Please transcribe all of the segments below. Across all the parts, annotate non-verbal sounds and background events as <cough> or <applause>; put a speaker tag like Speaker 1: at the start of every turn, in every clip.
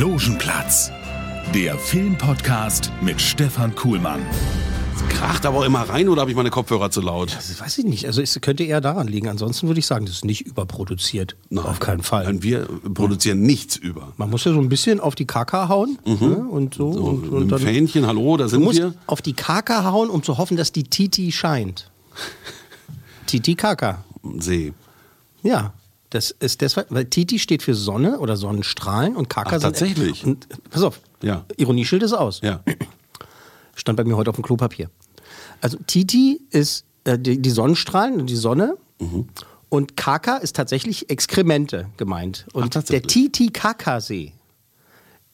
Speaker 1: Logenplatz, der Filmpodcast mit Stefan Kuhlmann.
Speaker 2: Kracht aber auch immer rein oder habe ich meine Kopfhörer zu laut?
Speaker 3: Das weiß ich nicht. Also es könnte eher daran liegen. Ansonsten würde ich sagen, das ist nicht überproduziert.
Speaker 2: Nein.
Speaker 3: Auf keinen Fall.
Speaker 2: Nein, wir produzieren nichts über.
Speaker 3: Man muss ja so ein bisschen auf die Kaka hauen ne? und so.
Speaker 2: So,
Speaker 3: und, und dann,
Speaker 2: Fähnchen, hallo, da
Speaker 3: du
Speaker 2: sind
Speaker 3: musst
Speaker 2: wir.
Speaker 3: auf die Kaka hauen, um zu hoffen, dass die Titi scheint. <laughs> Titi Kaka.
Speaker 2: See.
Speaker 3: Ja. Das ist deshalb, weil Titi steht für Sonne oder Sonnenstrahlen und Kaka
Speaker 2: Ach,
Speaker 3: sind.
Speaker 2: tatsächlich?
Speaker 3: Und, pass auf.
Speaker 2: Ja.
Speaker 3: Ironieschild ist aus.
Speaker 2: Ja.
Speaker 3: Stand bei mir heute auf dem Klopapier. Also Titi ist äh, die, die Sonnenstrahlen und die Sonne.
Speaker 2: Mhm.
Speaker 3: Und Kaka ist tatsächlich Exkremente gemeint. Und der
Speaker 2: tatsächlich.
Speaker 3: Titicaca-See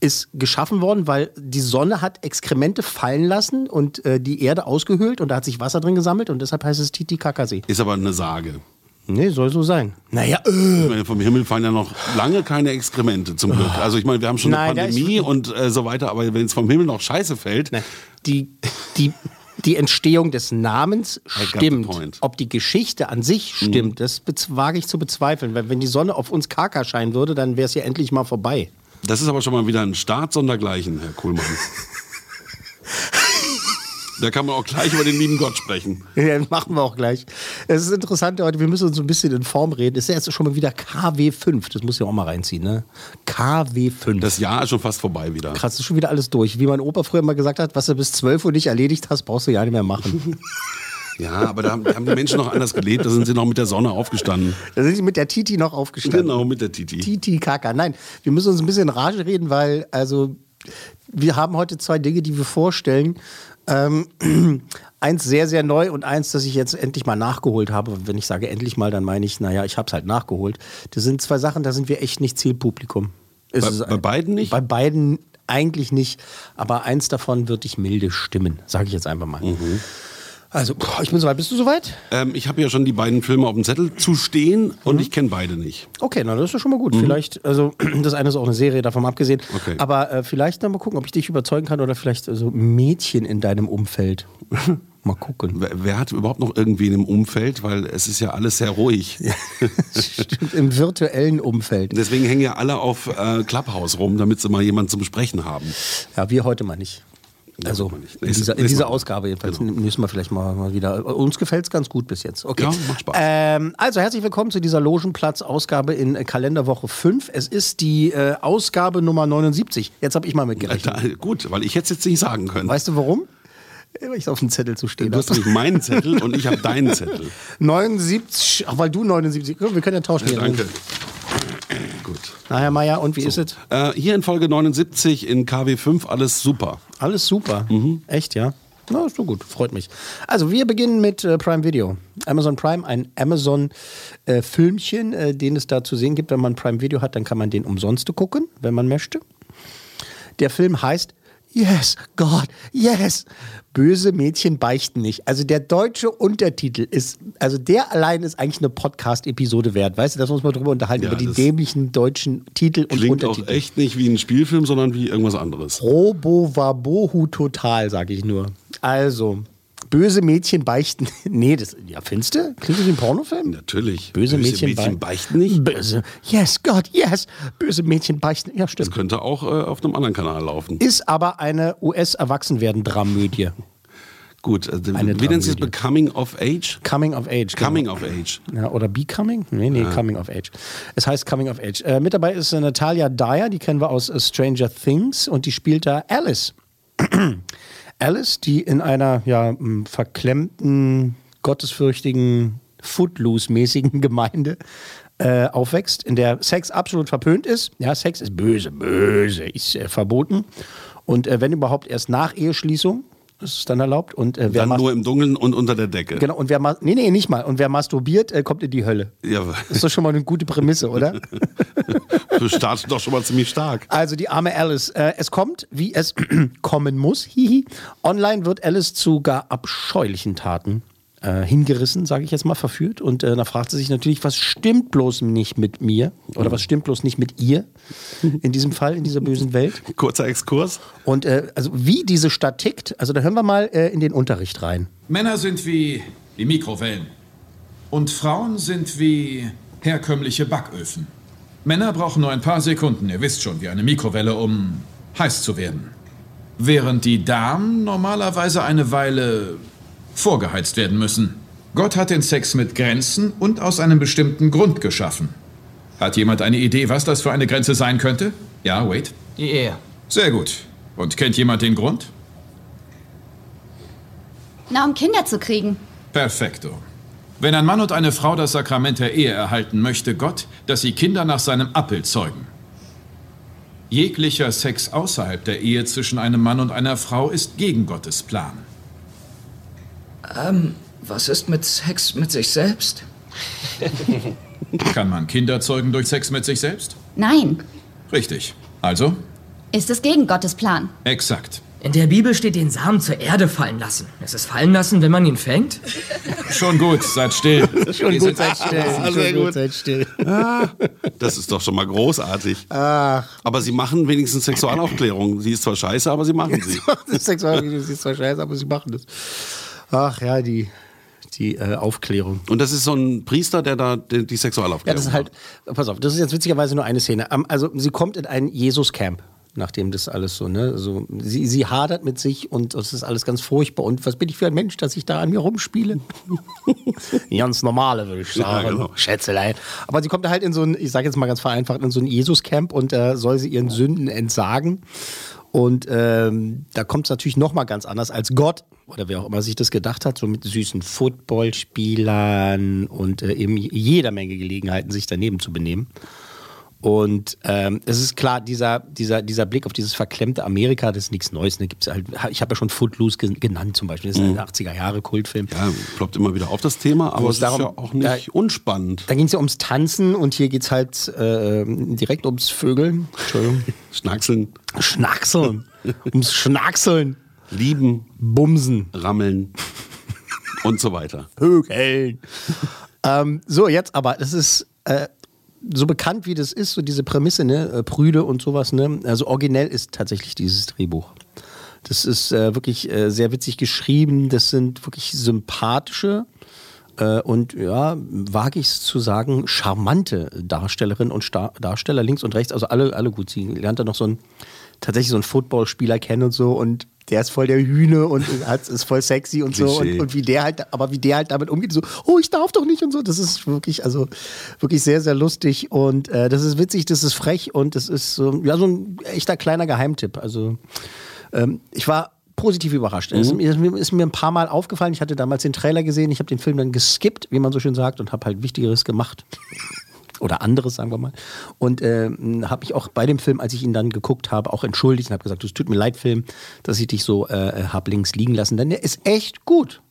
Speaker 3: ist geschaffen worden, weil die Sonne hat Exkremente fallen lassen und äh, die Erde ausgehöhlt und da hat sich Wasser drin gesammelt und deshalb heißt es Titicaca-See.
Speaker 2: Ist aber eine Sage.
Speaker 3: Nee, soll so sein. Naja, äh,
Speaker 2: Ich meine, Vom Himmel fallen ja noch lange keine Exkremente zum Glück. Also ich meine, wir haben schon
Speaker 3: Nein,
Speaker 2: eine Pandemie und äh, so weiter, aber wenn es vom Himmel noch Scheiße fällt,
Speaker 3: Ne, Die, die, die Entstehung des Namens stimmt. Ob die Geschichte an sich stimmt, das bez- wage ich zu bezweifeln. Weil wenn die Sonne auf uns Kaka scheinen würde, dann wäre es ja endlich mal vorbei.
Speaker 2: das ist aber schon mal wieder ein Start sondergleichen, Herr Kuhlmann. <laughs> da kann man auch gleich über den lieben Gott sprechen. <laughs>
Speaker 3: Ja, machen wir auch gleich. Es ist interessant heute, wir müssen uns ein bisschen in Form reden. Es ist ja jetzt schon mal wieder KW5. Das muss ich auch mal reinziehen, ne? KW5.
Speaker 2: Das Jahr ist schon fast vorbei wieder.
Speaker 3: Krass, ist schon wieder alles durch. Wie mein Opa früher mal gesagt hat, was du bis 12 Uhr nicht erledigt hast, brauchst du ja nicht mehr machen. <laughs>
Speaker 2: Ja, aber da haben, da haben die Menschen noch anders gelebt. Da sind sie noch mit der Sonne aufgestanden.
Speaker 3: da sind sie mit der Titi noch aufgestanden.
Speaker 2: Genau, mit der Titi.
Speaker 3: Titi Kaka. Nein, wir müssen uns ein bisschen in Rage reden, weil also wir haben heute zwei Dinge, die wir vorstellen. Ähm, <clears throat> eins sehr, sehr neu und eins, das ich jetzt endlich mal nachgeholt habe. Wenn ich sage endlich mal, dann meine ich, naja, ich habe es halt nachgeholt. Das sind zwei Sachen, da sind wir echt nicht Zielpublikum.
Speaker 2: Bei-
Speaker 3: ist
Speaker 2: bei beiden nicht?
Speaker 3: Bei beiden eigentlich nicht. Aber eins davon wird dich milde stimmen, sage ich jetzt einfach mal.
Speaker 2: Mhm.
Speaker 3: Also, ich bin soweit. Bist du soweit?
Speaker 2: Ähm, ich habe ja schon die beiden Filme auf dem Zettel zu stehen und ich kenne beide nicht.
Speaker 3: Okay, na, das ist ja schon mal gut. Vielleicht, also <clears throat> das eine ist auch eine Serie, davon abgesehen.
Speaker 2: Mhm. Okay.
Speaker 3: Aber äh, vielleicht dann mal gucken, ob ich dich überzeugen kann oder vielleicht also Mädchen in deinem Umfeld. <laughs> mal gucken.
Speaker 2: Wer, wer hat überhaupt noch irgendwen im Umfeld? Weil es ist ja alles sehr ruhig. <laughs>
Speaker 3: Stimmt, Im virtuellen Umfeld.
Speaker 2: Deswegen hängen ja alle auf äh, Clubhouse rum, damit sie mal jemanden zum Sprechen haben.
Speaker 3: Ja, wir heute mal nicht. Also in dieser, in dieser. Ausgabe jedenfalls.
Speaker 2: Genau.
Speaker 3: Müssen wir vielleicht mal, mal wieder. Uns gefällt es ganz gut bis jetzt. Okay.
Speaker 2: Ja, macht Spaß.
Speaker 3: Ähm, also herzlich willkommen zu dieser Logenplatz-Ausgabe in Kalenderwoche 5. Es ist die äh, Ausgabe Nummer 79. Jetzt habe ich mal mitgerechnet.
Speaker 2: Da, gut, weil ich hätte es jetzt nicht sagen können.
Speaker 3: Weißt du warum? Weil ich auf dem Zettel zu stehen
Speaker 2: du hast nämlich meinen Zettel und ich habe deinen Zettel. <laughs>
Speaker 3: 79, ach, weil du 79, wir können ja tauschen. hier.
Speaker 2: Danke. Gut.
Speaker 3: Na, Herr Meier, und wie ist es?
Speaker 2: Äh, hier in Folge 79 in KW5 alles super.
Speaker 3: Alles super.
Speaker 2: Mhm.
Speaker 3: Echt, ja? Na, ist so gut, freut mich. Also, wir beginnen mit äh, Prime Video. Amazon Prime, ein Amazon-Filmchen, äh, den es da zu sehen gibt. Wenn man Prime Video hat, dann kann man den umsonst gucken, wenn man möchte. Der Film heißt Yes, God, yes. Böse Mädchen beichten nicht. Also der deutsche Untertitel ist, also der allein ist eigentlich eine Podcast-Episode wert. Weißt du, dass wir uns mal drüber unterhalten,
Speaker 2: Ja,
Speaker 3: über die
Speaker 2: das
Speaker 3: dämlichen deutschen Titel und
Speaker 2: Klingt auch
Speaker 3: Untertitel.
Speaker 2: echt nicht wie ein Spielfilm, sondern wie irgendwas anderes.
Speaker 3: Robo Wabohu total, sag ich nur. Also, böse Mädchen beichten. <laughs> nee, das, ja, findest du? Klingt das wie ein Pornofilm?
Speaker 2: Natürlich.
Speaker 3: Böse Mädchen,
Speaker 2: Mädchen
Speaker 3: bei-
Speaker 2: beichten nicht.
Speaker 3: Böse. Yes, God, yes. Böse Mädchen beichten. Ja,
Speaker 2: Das
Speaker 3: stimmt.
Speaker 2: könnte auch äh, auf einem anderen Kanal laufen.
Speaker 3: Ist aber eine US-Erwachsenwerden-Dramödie.
Speaker 2: Gut, äh,
Speaker 3: Eine
Speaker 2: wie nennt sich das? Becoming of Age?
Speaker 3: Coming of Age. genau.
Speaker 2: Coming of Age.
Speaker 3: Ja, oder Becoming? Nee, nee, Coming of Age. Es heißt Coming of Age. Äh, mit dabei ist äh, Natalia Dyer, die kennen wir aus äh, Stranger Things und die spielt da Alice. <clears throat> Alice, die in einer ja, m, verklemmten, gottesfürchtigen, Footloose-mäßigen <laughs> Gemeinde äh, aufwächst, in der Sex absolut verpönt ist. Ja, Sex ist böse, böse, ist äh, verboten. Und äh, wenn überhaupt erst nach Eheschließung. Das ist dann erlaubt. Und äh, wer
Speaker 2: Dann nur im Dunkeln und unter der Decke.
Speaker 3: Genau, und wer nee, nee, nicht mal. Und wer masturbiert, äh, kommt in die Hölle.
Speaker 2: Ja,
Speaker 3: Das ist doch schon mal eine gute Prämisse, oder? <laughs>
Speaker 2: du startest doch schon mal ziemlich stark.
Speaker 3: Also die arme Alice. Äh, es kommt, wie es <clears throat> kommen muss. Hihi. Online wird Alice zu gar abscheulichen Taten äh, hingerissen, sage ich jetzt mal, verführt. Und äh, da fragt sie sich natürlich, was stimmt bloß nicht mit mir? Oder was stimmt bloß nicht mit ihr? In diesem Fall, in dieser bösen Welt. <laughs>
Speaker 2: Kurzer Exkurs.
Speaker 3: Und äh, also wie diese Stadt tickt, also da hören wir mal äh, in den Unterricht rein.
Speaker 4: Männer sind wie die Mikrowellen. Und Frauen sind wie herkömmliche Backöfen. Männer brauchen nur ein paar Sekunden, ihr wisst schon, wie eine Mikrowelle, um heiß zu werden. Während die Damen normalerweise eine Weile vorgeheizt werden müssen. Gott hat den Sex mit Grenzen und aus einem bestimmten Grund geschaffen. Hat jemand eine Idee, was das für eine Grenze sein könnte? Ja, wait.
Speaker 5: Die Ehe.
Speaker 4: Sehr gut. Und kennt jemand den Grund?
Speaker 6: Na, um Kinder zu kriegen.
Speaker 4: Perfekto. Wenn ein Mann und eine Frau das Sakrament der Ehe erhalten, möchte Gott, dass sie Kinder nach seinem Abbild zeugen. Jeglicher Sex außerhalb der Ehe zwischen einem Mann und einer Frau ist gegen Gottes Plan.
Speaker 5: Was ist mit Sex mit sich selbst? <laughs>
Speaker 4: Kann man Kinder zeugen durch Sex mit sich selbst?
Speaker 6: Nein.
Speaker 4: Richtig. Also?
Speaker 6: Ist es gegen Gottes Plan?
Speaker 4: Exakt.
Speaker 5: In der Bibel steht den Samen zur Erde fallen lassen. Ist es fallen lassen, wenn man ihn fängt? <laughs>
Speaker 4: Schon gut, seid still. <laughs>
Speaker 3: Schon gut, seid still.
Speaker 2: sehr
Speaker 3: Schon
Speaker 2: gut.
Speaker 3: seid still.
Speaker 2: Das ist doch schon mal großartig.
Speaker 3: Ach.
Speaker 2: Aber sie machen wenigstens Sexualaufklärung. Sie ist zwar scheiße, aber sie machen sie.
Speaker 3: das Sexualvideo ist zwar scheiße, aber sie machen das. Ach ja, die, die äh, Aufklärung.
Speaker 2: Und das ist so ein Priester, der da die, die
Speaker 3: Ja,
Speaker 2: Sexualaufklärung
Speaker 3: das ist halt, pass auf, das ist jetzt witzigerweise nur eine Szene. Also sie kommt in ein Jesus-Camp, nachdem das alles so, ne, so, sie, sie hadert mit sich und es ist alles ganz furchtbar. Und was bin ich für ein Mensch, dass ich da an mir rumspiele? <laughs> ganz normale, würde ich sagen.
Speaker 2: Ja, genau.
Speaker 3: Schätzelein. Aber sie kommt da halt in so ein, ich sage jetzt mal ganz vereinfacht, in so ein Jesus-Camp und äh, soll sie ihren Sünden entsagen. Und ähm, da kommt es natürlich noch mal ganz anders als Gott oder wer auch immer sich das gedacht hat, so mit süßen Footballspielern und äh, eben jeder Menge Gelegenheiten, sich daneben zu benehmen. Und ähm, es ist klar, dieser, dieser, dieser Blick auf dieses verklemmte Amerika, das ist nichts Neues. Ne? Gibt's halt, ich habe ja schon Footloose gen- genannt zum Beispiel. Das ist ein 80er-Jahre-Kultfilm.
Speaker 2: Ja, ploppt immer wieder auf das Thema, aber es ist
Speaker 3: darum-
Speaker 2: ja auch nicht
Speaker 3: Ja.
Speaker 2: unspannend.
Speaker 3: Da ging es ja ums Tanzen und hier geht es halt äh, direkt ums Vögeln. Entschuldigung. <laughs>
Speaker 2: Schnackseln,
Speaker 3: Schnackseln. ums Schnackseln.
Speaker 2: lieben,
Speaker 3: Bumsen.
Speaker 2: rammeln und so weiter.
Speaker 3: Vögeln. ähm, so, jetzt aber, das ist äh, so bekannt wie das ist, so diese Prämisse, ne, äh, Prüde und sowas, ne? Also originell ist tatsächlich dieses Drehbuch. Das ist äh, wirklich äh, sehr witzig geschrieben. Das sind wirklich sympathische äh, und ja, wage ich es zu sagen, charmante Darstellerinnen und Star Darsteller links und rechts. Also alle, alle gut. Sie lernt da noch so einen, tatsächlich so einen Footballspieler kennen und so und der ist voll der Hühne und <laughs> hat, ist voll sexy und so. Und, und wie der halt, aber wie der halt damit umgeht, so, oh, ich darf doch nicht und so. Das ist wirklich, also wirklich sehr, sehr lustig und äh, das ist witzig, das ist frech und das ist so, ja, so ein echter kleiner Geheimtipp. Also ähm, ich war positiv überrascht. Es ist, mir- ist, mir, ist mir ein paar Mal aufgefallen. Ich hatte damals den Trailer gesehen. Ich habe den Film dann geskippt, wie man so schön sagt, und habe halt Wichtigeres gemacht. <laughs> Oder anderes, sagen wir mal. Und ähm, habe mich auch bei dem Film, als ich ihn dann geguckt habe, auch entschuldigt und habe gesagt, es tut mir leid, Film, dass ich dich so äh, hab links liegen lassen. Denn der ist echt gut.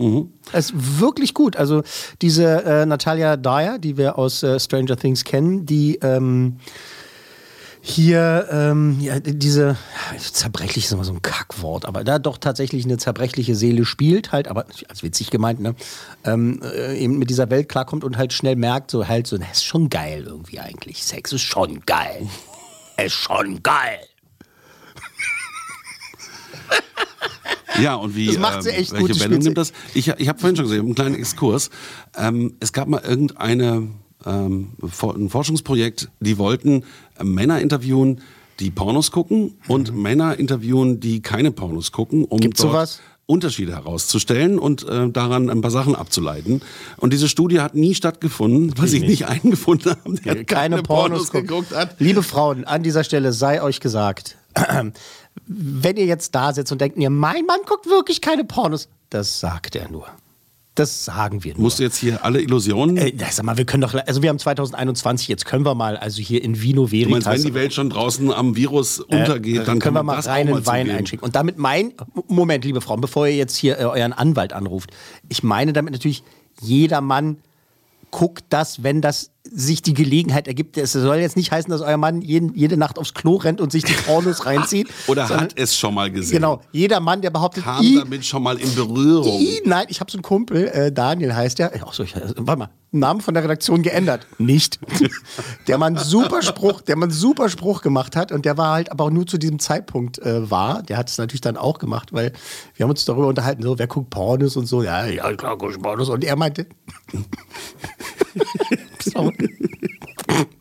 Speaker 3: Er ist wirklich gut. Also diese äh, Natalia Dyer, die wir aus äh, Stranger Things kennen, die ähm, hier ähm, ja, diese zerbrechlich ist immer so ein Kackwort, aber da doch tatsächlich eine zerbrechliche Seele spielt, halt, aber als witzig gemeint, ne? Ähm, äh, eben mit dieser Welt klarkommt und halt schnell merkt, so halt so, das ist schon geil irgendwie eigentlich. Sex ist schon geil. <laughs> ist schon geil. <laughs>
Speaker 2: Ja, und wie
Speaker 3: Das macht sie
Speaker 2: ähm,
Speaker 3: echt
Speaker 2: welche
Speaker 3: gut, die
Speaker 2: Wendung nimmt das? Ich, ich habe vorhin schon gesehen, einen kleinen Exkurs. Ähm, es gab mal irgendeine ähm, ein Forschungsprojekt, die wollten äh, Männer interviewen, die Pornos gucken und Männer interviewen, die keine Pornos gucken, um
Speaker 3: Mhm. Gibt's
Speaker 2: dort
Speaker 3: sowas?
Speaker 2: Unterschiede herauszustellen und äh, daran ein paar Sachen abzuleiten. Und diese Studie hat nie stattgefunden, weil sie nicht einen gefunden haben, der
Speaker 3: keine Pornos guckt.
Speaker 2: geguckt hat.
Speaker 3: Liebe Frauen, an dieser Stelle sei euch gesagt, <clears throat> wenn ihr jetzt da sitzt und denkt, ihr, mein Mann guckt wirklich keine Pornos, das sagt er nur. Das sagen wir nur.
Speaker 2: Musst du jetzt hier alle Illusionen.
Speaker 3: Äh, ja, sag mal, wir können doch, also wir haben 2021, jetzt können wir mal, also hier in Vino
Speaker 2: du meinst,
Speaker 3: Veritas.
Speaker 2: wenn die Welt schon draußen am Virus untergeht,
Speaker 3: äh,
Speaker 2: dann
Speaker 3: können wir mal reinen Wein
Speaker 2: zugeben.
Speaker 3: einschicken. Und damit mein, Moment, liebe Frauen, bevor ihr jetzt hier äh, euren Anwalt anruft, ich meine damit natürlich, jeder Mann guckt das, wenn das sich die Gelegenheit ergibt. Es soll jetzt nicht heißen, dass euer Mann jeden, jede Nacht aufs Klo rennt und sich die Pornos <laughs> reinzieht.
Speaker 2: Oder
Speaker 3: sondern-
Speaker 2: hat es schon mal gesehen.
Speaker 3: Genau, jeder Mann, der behauptet,
Speaker 2: Kam
Speaker 3: "I-
Speaker 2: damit schon mal in Berührung.
Speaker 3: I, nein, ich habe so einen Kumpel, äh, Daniel heißt der. Ach so, ich, äh, warte mal, Namen von der Redaktion geändert. Nicht. <laughs> der man super Spruch, der man super Spruch gemacht hat und der war halt aber auch nur zu diesem Zeitpunkt äh, war. Der hat es natürlich dann auch gemacht, weil wir haben uns darüber unterhalten, so wer guckt Pornos und so. Ja, ja, klar, guck ich Pornos. Und er meinte, <laughs> Sorry. <laughs>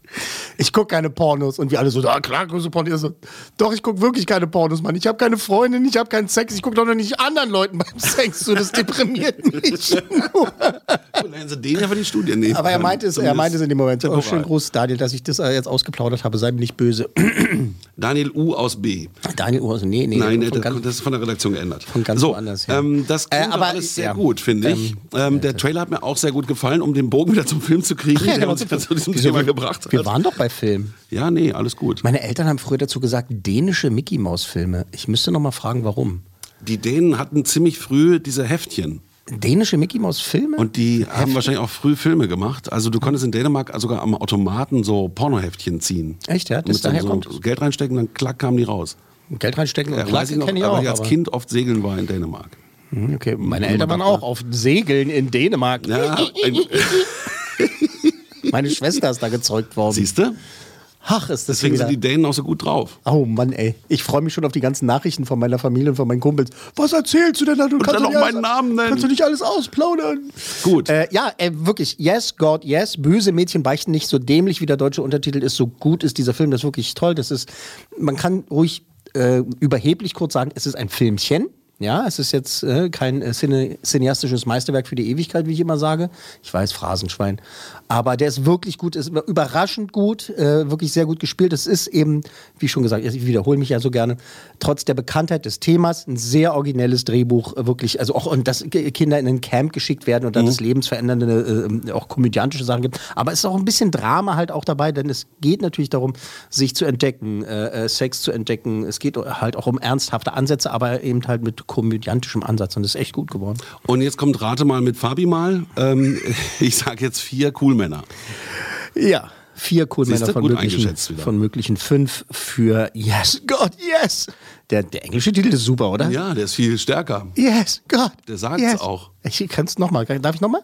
Speaker 3: Ich gucke keine Pornos und wir alle so, ah klar, guckst du Pornos. So, Doch, ich gucke wirklich keine Pornos, Mann. Ich habe keine Freundin, ich habe keinen Sex, ich gucke doch noch nicht anderen Leuten beim <laughs> Sex. So, das deprimiert mich. <laughs>
Speaker 2: Dann hätten sie den für die Studie nehmen
Speaker 3: Aber er meinte es, er meinte es in dem Moment. Oh, schön groß, Daniel, dass ich das äh, jetzt ausgeplaudert habe. Sei mir nicht böse. <clears throat>
Speaker 2: Daniel U aus B.
Speaker 3: Daniel, oh, also, nee, nee.
Speaker 2: Nein, das,
Speaker 3: ganz-
Speaker 2: das ist von der Redaktion geändert.
Speaker 3: Von ganz
Speaker 2: so,
Speaker 3: woanders her.
Speaker 2: ähm, das
Speaker 3: Äh,
Speaker 2: klingt
Speaker 3: aber,
Speaker 2: alles sehr
Speaker 3: ja.
Speaker 2: gut, finde ich. Ähm, der Trailer hat mir auch sehr gut gefallen, um den Bogen wieder zum Film zu kriegen,
Speaker 3: Ja,
Speaker 2: der
Speaker 3: genau.
Speaker 2: uns ja zu diesem Thema gebracht hat.
Speaker 3: Wir waren doch bei Film.
Speaker 2: ja, nee, alles gut.
Speaker 3: Meine Eltern haben früher dazu gesagt, dänische Mickey Maus Filme. Ich müsste noch mal fragen, warum.
Speaker 2: Die Dänen hatten ziemlich früh diese Heftchen.
Speaker 3: Dänische Mickey Maus Filme?
Speaker 2: Und die haben wahrscheinlich auch früh Filme gemacht. Also du konntest in Dänemark sogar am Automaten so Pornoheftchen ziehen.
Speaker 3: Echt, ja?
Speaker 2: Und
Speaker 3: Das daher
Speaker 2: so
Speaker 3: kommt?
Speaker 2: Geld reinstecken, dann klack kamen die raus.
Speaker 3: Geld reinstecken?
Speaker 2: Ja,
Speaker 3: Klar,
Speaker 2: weiß ich noch,
Speaker 3: kenn ich
Speaker 2: aber
Speaker 3: auch.
Speaker 2: ich als Kind oft segeln war in Dänemark.
Speaker 3: Hm, Okay, meine Eltern waren auch auf Segeln in Dänemark.
Speaker 2: Ja, <laughs> <laughs>
Speaker 3: Meine Schwester ist da gezeugt worden.
Speaker 2: siehst du?
Speaker 3: Ach, ist das
Speaker 2: Deswegen
Speaker 3: wieder.
Speaker 2: sind die Dänen auch so gut drauf.
Speaker 3: Oh Mann, ey. Ich freue mich schon auf die ganzen Nachrichten von meiner Familie und von meinen Kumpels. Was erzählst du denn da? Du
Speaker 2: dann
Speaker 3: doch
Speaker 2: noch
Speaker 3: nicht
Speaker 2: meinen Namen nennen.
Speaker 3: Kannst du nicht alles ausplaudern?
Speaker 2: Gut.
Speaker 3: Äh, ja, äh, wirklich. Yes, God, yes. Böse Mädchen beichten nicht so dämlich, wie der deutsche Untertitel ist. So gut ist dieser Film. Das ist wirklich toll. Das ist, man kann ruhig äh, überheblich kurz sagen, es ist ein Filmchen. Ja, es ist jetzt äh, kein äh, cine, cineastisches Meisterwerk für die Ewigkeit, wie ich immer sage. Ich weiß, Phrasenschwein. Aber der ist wirklich gut, ist überraschend gut, äh, wirklich sehr gut gespielt. Es ist eben, wie schon gesagt, ich wiederhole mich ja so gerne, trotz der Bekanntheit des Themas ein sehr originelles Drehbuch, äh, wirklich, also auch, und dass Kinder in ein Camp geschickt werden und dann das lebensverändernde, äh, auch komödiantische Sachen gibt. Aber es ist auch ein bisschen Drama halt auch dabei, denn es geht natürlich darum, sich zu entdecken, äh, äh, Sex zu entdecken. Es geht halt auch um ernsthafte Ansätze, aber eben halt mit komödiantischem Ansatz und das ist echt gut geworden.
Speaker 2: Und jetzt kommt Rate mal mit Fabi mal. Ähm, <laughs> ich sag jetzt vier Coolmänner.
Speaker 3: Ja. Vier cool
Speaker 2: Siehste,
Speaker 3: Männer von möglichen, von möglichen fünf für Yes, God, yes. Der, der englische Titel ist super, oder?
Speaker 2: Ja, der ist viel stärker.
Speaker 3: Yes, God.
Speaker 2: Der sagt's
Speaker 3: yes.
Speaker 2: auch.
Speaker 3: Ich kann es nochmal. Darf ich nochmal?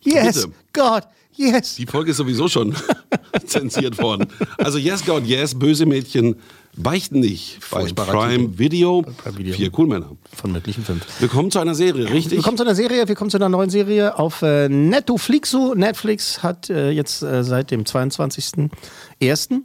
Speaker 3: Yes,
Speaker 2: Bitte.
Speaker 3: God, yes.
Speaker 2: Die Folge ist sowieso schon <laughs> zensiert worden. Also Yes God Yes, böse Mädchen beichten nicht. Bei
Speaker 3: Furchtbarer
Speaker 2: Prime. Video,
Speaker 3: Prime Video.
Speaker 2: vier Coolmänner.
Speaker 3: Von möglichen fünf.
Speaker 2: Wir kommen zu einer Serie, richtig?
Speaker 3: Wir kommen zu einer Serie, wir kommen zu einer neuen Serie auf äh, Netflixo. Netflix hat äh, jetzt äh, seit dem 22.01.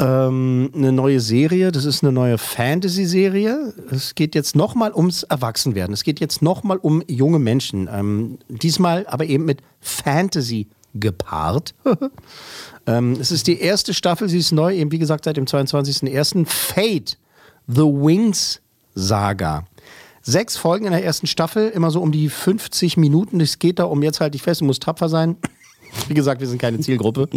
Speaker 3: Ähm, eine neue Serie, das ist eine neue Fantasy-Serie. Es geht jetzt nochmal ums Erwachsenwerden. Es geht jetzt nochmal um junge Menschen. Ähm, diesmal aber eben mit Fantasy gepaart. <laughs> ähm, es ist die erste Staffel, sie ist neu, eben wie gesagt seit dem 22.01. Fate, The Wings Saga. Sechs Folgen in der ersten Staffel, immer so um die 50 Minuten. Es geht da um, jetzt halte ich fest, du musst tapfer sein. <laughs> Wie gesagt, wir sind keine Zielgruppe.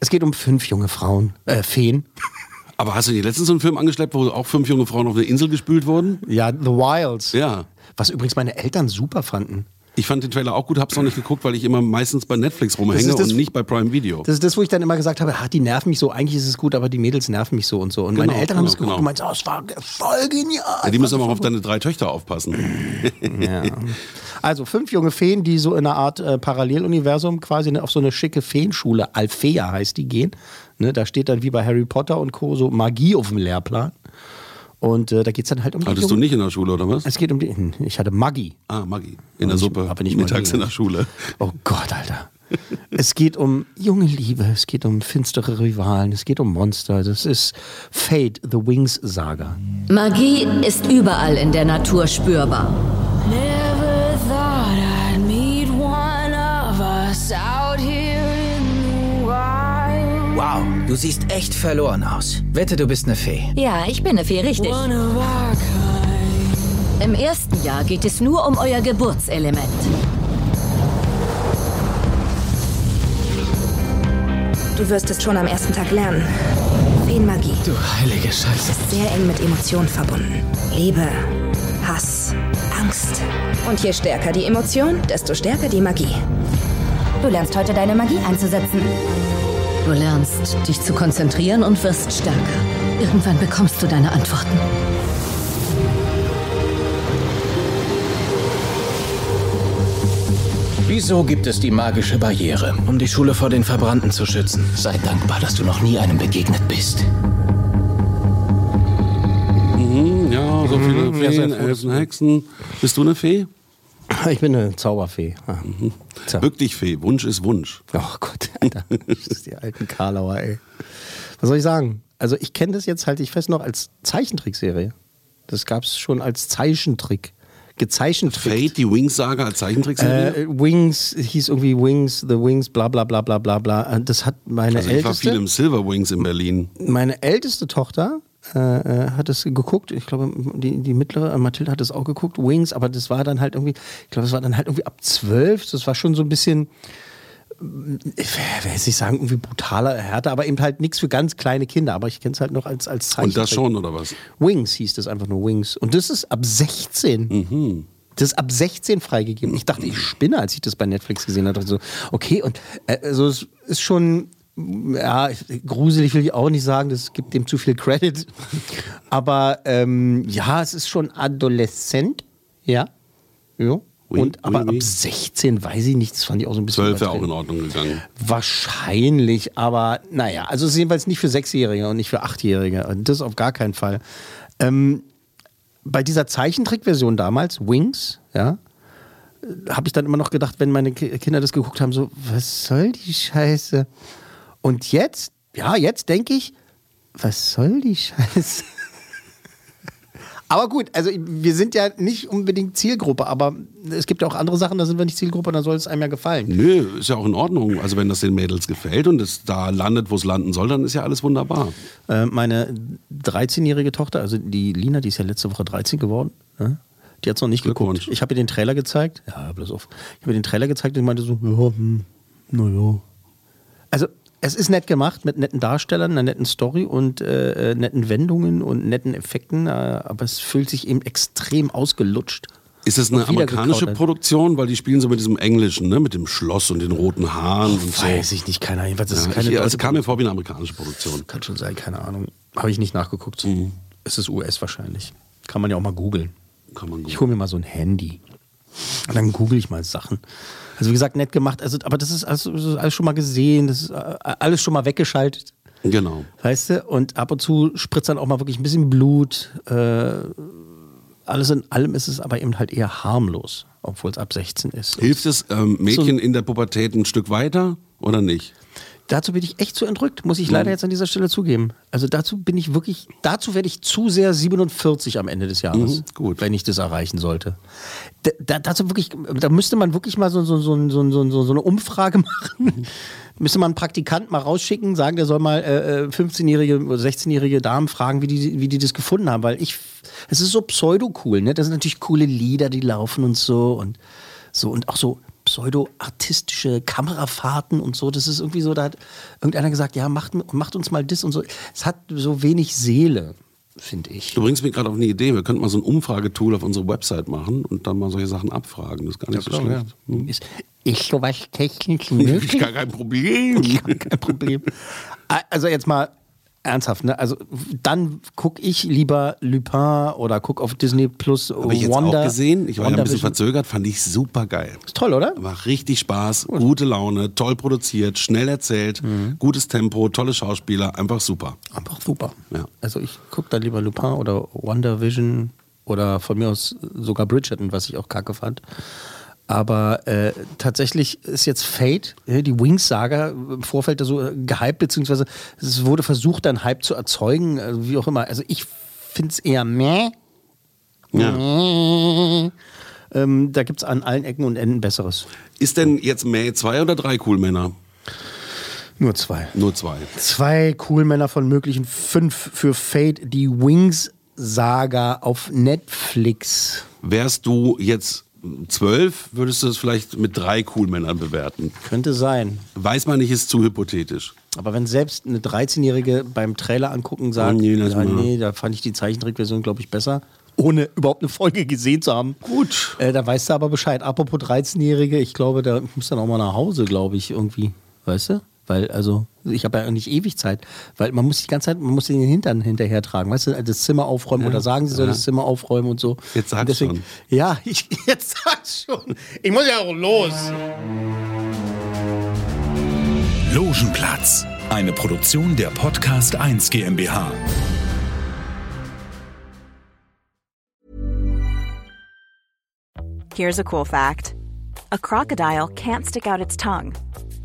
Speaker 3: Es geht um fünf junge Frauen, äh, Feen. <laughs>
Speaker 2: Aber hast du dir letztens so einen Film angeschleppt, wo auch fünf junge Frauen auf eine Insel gespült wurden?
Speaker 3: Ja, The Wilds.
Speaker 2: Ja.
Speaker 3: Was übrigens meine Eltern super fanden.
Speaker 2: Ich fand den Trailer auch gut, hab's noch nicht geguckt, weil ich immer meistens bei Netflix rumhänge
Speaker 3: Das das-
Speaker 2: und nicht bei Prime Video.
Speaker 3: Das ist das, wo ich dann immer gesagt habe, ah, die nerven mich so, eigentlich ist es gut, aber die Mädels nerven mich so und so. Und meine
Speaker 2: Genau,
Speaker 3: Eltern haben
Speaker 2: genau,
Speaker 3: es geguckt
Speaker 2: genau.
Speaker 3: und meinten, oh, es war voll genial.
Speaker 2: ja, die müssen aber auch auf deine drei Töchter aufpassen.
Speaker 3: Ja. <laughs> Also fünf junge Feen, die so in einer Art äh, Paralleluniversum quasi ne, auf so eine schicke Feenschule, Alfea heißt die, gehen. Ne, da steht dann wie bei Harry Potter und Co. so Magie auf dem Lehrplan. Und äh, da geht es dann halt um die
Speaker 2: Hattest du
Speaker 3: jungen-
Speaker 2: nicht in der Schule, oder was?
Speaker 3: Es geht um die. Ich hatte Maggie.
Speaker 2: Ah, Maggi. In der Suppe.
Speaker 3: habe nicht
Speaker 2: Mittags in der Schule.
Speaker 3: Oh Gott, Alter. es geht um junge Liebe, es geht um finstere Rivalen, es geht um Monster. Das ist Fate, The Wings Saga.
Speaker 7: Magie ist überall in der Natur spürbar.
Speaker 8: Du siehst echt verloren aus. Wette, du bist eine Fee.
Speaker 7: Ja, ich bin eine Fee, richtig. Im ersten Jahr geht es nur um euer Geburtselement.
Speaker 9: Du wirst es schon am ersten Tag lernen. Feenmagie.
Speaker 8: Du heilige Scheiße.
Speaker 9: Ist sehr eng mit Emotionen verbunden. Liebe, Hass, Angst. Und je stärker die Emotion, desto stärker die Magie.
Speaker 6: Du lernst heute deine Magie einzusetzen.
Speaker 7: Du lernst, dich zu konzentrieren und wirst stärker. Irgendwann bekommst du deine Antworten.
Speaker 8: Wieso gibt es die magische Barriere? Um die Schule vor den Verbrannten zu schützen. Sei dankbar, dass du noch nie einem begegnet bist.
Speaker 2: Mhm, ja, so viele
Speaker 3: Mhm,
Speaker 2: Feen. Elfen, Hexen. Bist du eine Fee? <laughs>
Speaker 3: Ich bin eine Zauberfee. Ah.
Speaker 2: Bück dich, Fee. Wunsch ist Wunsch.
Speaker 3: Oh Gott, Alter. Das ist die alten Karlauer, ey. Was soll ich sagen? Also ich kenne das jetzt halt, ich weiß noch, als Zeichentrickserie. Das gab es schon als Zeichentrick. Gezeichentrickt.
Speaker 2: Fate, die Wings-Saga als Zeichentrickserie?
Speaker 3: Äh, Wings, hieß irgendwie Wings, The Wings, bla bla bla bla bla bla. Das hat meine
Speaker 2: also ich war viel
Speaker 3: älteste,
Speaker 2: im Silver Wings in Berlin.
Speaker 3: meine älteste Tochter äh, äh, hat es geguckt. Ich glaube, die, die mittlere, äh, Mathilde hat es auch geguckt, Wings, aber das war dann halt irgendwie, ich glaube, das war dann halt irgendwie ab zwölf. Das war schon so ein bisschen, ich will jetzt nicht sagen, irgendwie brutaler, härter, aber eben halt nichts für ganz kleine Kinder. Aber ich kenne es halt noch als, als Zeichentrick.
Speaker 2: Und das schon, oder was?
Speaker 3: Wings hieß das einfach nur Wings. Und das ist ab 16. Das ist ab 16 freigegeben. Ich dachte, ich spinne, als ich das bei Netflix gesehen habe. So, okay, und äh, also es ist schon, ja, gruselig will ich auch nicht sagen, das gibt dem zu viel Credit. Aber ähm, ja, es ist schon adoleszent, ja. ja.
Speaker 2: Oui,
Speaker 3: Und aber
Speaker 2: oui, oui.
Speaker 3: ab 16 weiß ich nicht, das fand ich auch so ein bisschen.
Speaker 2: 12 wäre auch in Ordnung gegangen.
Speaker 3: Wahrscheinlich, aber naja, also es ist jedenfalls nicht für Sechsjährige und nicht für Achtjährige. Und Das auf gar keinen Fall. Ähm, bei dieser Zeichentrickversion damals, Wings, ja, habe ich dann immer noch gedacht, wenn meine Ki- Kinder das geguckt haben, so, was soll die Scheiße? Und jetzt, ja, jetzt denke ich, was soll die Scheiße? Aber gut, also wir sind ja nicht unbedingt Zielgruppe, aber es gibt ja auch andere Sachen, da sind wir nicht Zielgruppe, da soll es einem ja gefallen.
Speaker 2: Nö, ist ja auch in Ordnung. Also wenn das den Mädels gefällt und es da landet, wo es landen soll, dann ist ja alles wunderbar.
Speaker 3: Äh, meine 13-jährige Tochter, also die Lina, die ist ja letzte Woche 13 geworden, ne? die hat es noch nicht geguckt. Ich habe ihr den Trailer gezeigt. Ja, bloß auf. Ich habe ihr den Trailer gezeigt und meinte so, ja, hm, naja. Also, es ist nett gemacht mit netten Darstellern, einer netten Story und äh, äh, netten Wendungen und netten Effekten, äh, aber es fühlt sich eben extrem ausgelutscht.
Speaker 2: Ist das eine amerikanische
Speaker 3: gekaut.
Speaker 2: Produktion? Weil die spielen so mit diesem Englischen, ne? mit dem Schloss und den roten Haaren und so.
Speaker 3: Weiß ich nicht, keine Ahnung. Das ist
Speaker 2: Ja,
Speaker 3: keine
Speaker 2: ich, es kam mir vor wie eine amerikanische Produktion.
Speaker 3: Kann schon sein, keine Ahnung. Habe ich nicht nachgeguckt.
Speaker 2: Mhm.
Speaker 3: Es ist US wahrscheinlich. Kann man ja auch mal googeln.
Speaker 2: Kann man gut.
Speaker 3: Ich hole mir mal so ein Handy. Und dann google ich mal Sachen. Also wie gesagt, nett gemacht. Also, aber das ist alles, alles schon mal gesehen. Das ist äh, alles schon mal weggeschaltet.
Speaker 2: Genau.
Speaker 3: Weißt du? Und ab und zu spritzt dann auch mal wirklich ein bisschen Blut. Äh, alles in allem ist es aber eben halt eher harmlos, obwohl es ab 16 ist.
Speaker 2: Hilft es ähm, Mädchen in der Pubertät ein Stück weiter oder nicht?
Speaker 3: Dazu bin ich echt zu entrückt, muss ich
Speaker 2: Mhm.
Speaker 3: leider jetzt an dieser Stelle zugeben. Also dazu bin ich wirklich, dazu werde ich zu sehr 47 am Ende des Jahres,
Speaker 2: Mhm, gut.
Speaker 3: wenn ich das erreichen sollte. Da, da, dazu wirklich, da müsste man wirklich mal so, so, so, so, eine Umfrage <laughs> machen. müsste man einen Praktikant mal rausschicken, sagen, der soll mal äh, äh, 15-jährige oder 16-jährige Damen fragen, wie die, wie die das gefunden haben, weil ich, es ist so pseudo-cool, ne? Das sind natürlich coole Lieder, die laufen und so und so und auch so pseudo-artistische Kamerafahrten und so. Das ist irgendwie so, da hat irgendeiner gesagt, ja, macht, macht uns mal das und so. Es hat so wenig Seele, finde ich.
Speaker 2: Du bringst mir gerade auf eine Idee. Wir könnten mal so ein Umfragetool auf unsere Website machen und dann mal solche Sachen abfragen. Das ist gar nicht so
Speaker 3: klar,
Speaker 2: schlecht. Hm.
Speaker 3: Ist, ist sowas technisch <laughs> möglich?
Speaker 2: Gar kein Problem.
Speaker 3: Kein Problem. <laughs> Also jetzt mal ernsthaft, ne? Also dann gucke ich lieber Lupin oder guck auf Disney Plus
Speaker 2: Habe ich jetzt
Speaker 3: Wonder.
Speaker 2: auch gesehen. Ich war ja ein bisschen verzögert, fand ich super geil.
Speaker 3: Ist toll, oder?
Speaker 2: War richtig Spaß, gute Laune, toll produziert, schnell erzählt,
Speaker 3: Mhm.
Speaker 2: gutes Tempo, tolle Schauspieler, einfach super.
Speaker 3: Einfach super.
Speaker 2: Ja.
Speaker 3: Also ich gucke dann lieber Lupin oder Wonder Vision oder von mir aus sogar Bridgerton, was ich auch kacke fand. Aber äh, tatsächlich ist jetzt Fate, äh, die Wings-Saga, im Vorfeld so äh, gehypt, beziehungsweise es wurde versucht, dann Hype zu erzeugen, also wie auch immer. Also ich finde es eher meh. Meh. Ähm, da gibt es an allen Ecken und Enden Besseres.
Speaker 2: Ist denn jetzt May zwei oder drei Coolmänner?
Speaker 3: Nur zwei.
Speaker 2: Nur zwei.
Speaker 3: Zwei Coolmänner von möglichen fünf für Fate, die Wings-Saga auf Netflix.
Speaker 2: Wärst du jetzt zwölf würdest du es vielleicht mit drei Coolmännern bewerten.
Speaker 3: Könnte sein.
Speaker 2: Weiß man nicht, ist zu hypothetisch.
Speaker 3: Aber wenn selbst eine 13-Jährige beim Trailer angucken sagt,
Speaker 2: Oh nee,
Speaker 3: ja, nee, da fand ich die Zeichentrickversion, glaube ich, besser, ohne überhaupt eine Folge gesehen zu haben.
Speaker 2: Gut.
Speaker 3: Äh, da weißt du aber Bescheid. Apropos 13-Jährige, ich glaube, da muss dann auch mal nach Hause, glaube ich, irgendwie. Weißt du? Weil, also, ich habe ja nicht ewig Zeit, weil man muss die ganze Zeit, man muss den Hintern hinterher tragen, weißt du, das Zimmer aufräumen
Speaker 2: Ja.
Speaker 3: oder sagen, sie soll
Speaker 2: Ja.
Speaker 3: das Zimmer aufräumen und so.
Speaker 2: Jetzt sag's
Speaker 3: deswegen,
Speaker 2: schon.
Speaker 3: Ja, <laughs> ich, jetzt sag's schon. Ich muss ja auch los.
Speaker 1: Logenplatz, eine Produktion der Podcast 1 GmbH.
Speaker 10: Here's a cool fact a crocodile can't stick out its tongue.